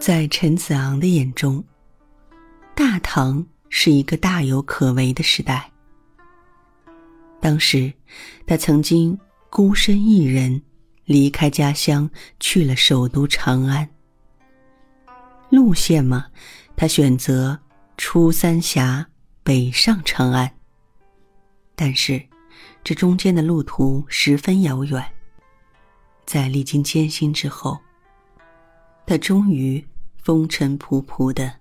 在陈子昂的眼中，大唐是一个大有可为的时代。当时，他曾经孤身一人离开家乡，去了首都长安。路线嘛，他选择出三峡，北上长安。但是，这中间的路途十分遥远。在历经艰辛之后，他终于风尘仆仆的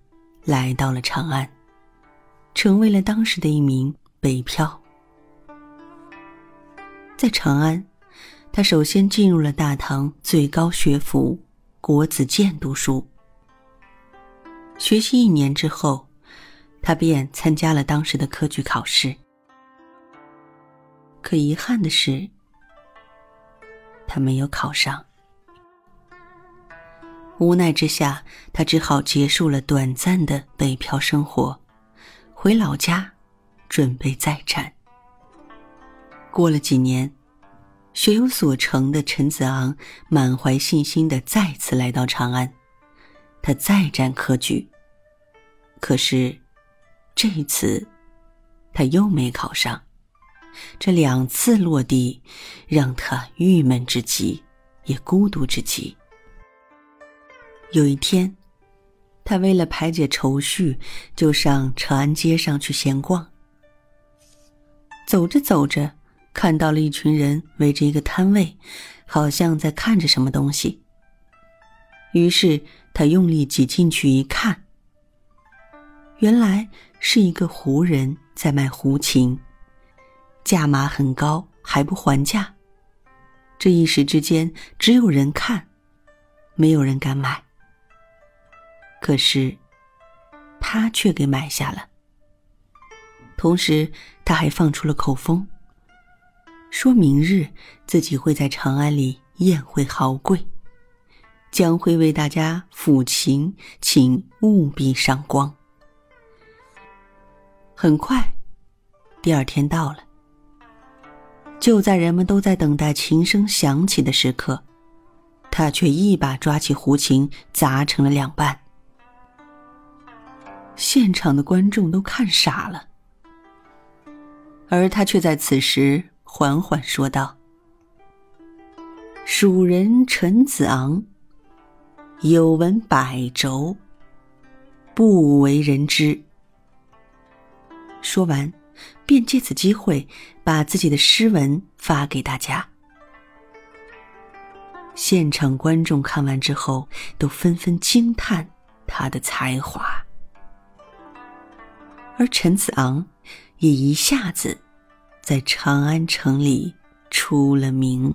来到了长安，成为了当时的一名北漂。在长安，他首先进入了大唐最高学府国子监读书。学习一年之后，他便参加了当时的科举考试。可遗憾的是，他没有考上。无奈之下，他只好结束了短暂的北漂生活，回老家，准备再战。过了几年，学有所成的陈子昂满怀信心的再次来到长安，他再战科举。可是，这一次，他又没考上。这两次落地，让他郁闷至极，也孤独至极。有一天，他为了排解愁绪，就上长安街上去闲逛。走着走着，看到了一群人围着一个摊位，好像在看着什么东西。于是他用力挤进去一看，原来是一个胡人在卖胡琴，价码很高，还不还价。这一时之间，只有人看，没有人敢买。可是，他却给买下了。同时，他还放出了口风。说明日自己会在长安里宴会豪贵，将会为大家抚琴，请务必赏光。很快，第二天到了。就在人们都在等待琴声响起的时刻，他却一把抓起胡琴，砸成了两半。现场的观众都看傻了，而他却在此时。缓缓说道：“蜀人陈子昂，有文百轴，不为人知。”说完，便借此机会把自己的诗文发给大家。现场观众看完之后，都纷纷惊叹他的才华，而陈子昂也一下子。在长安城里出了名。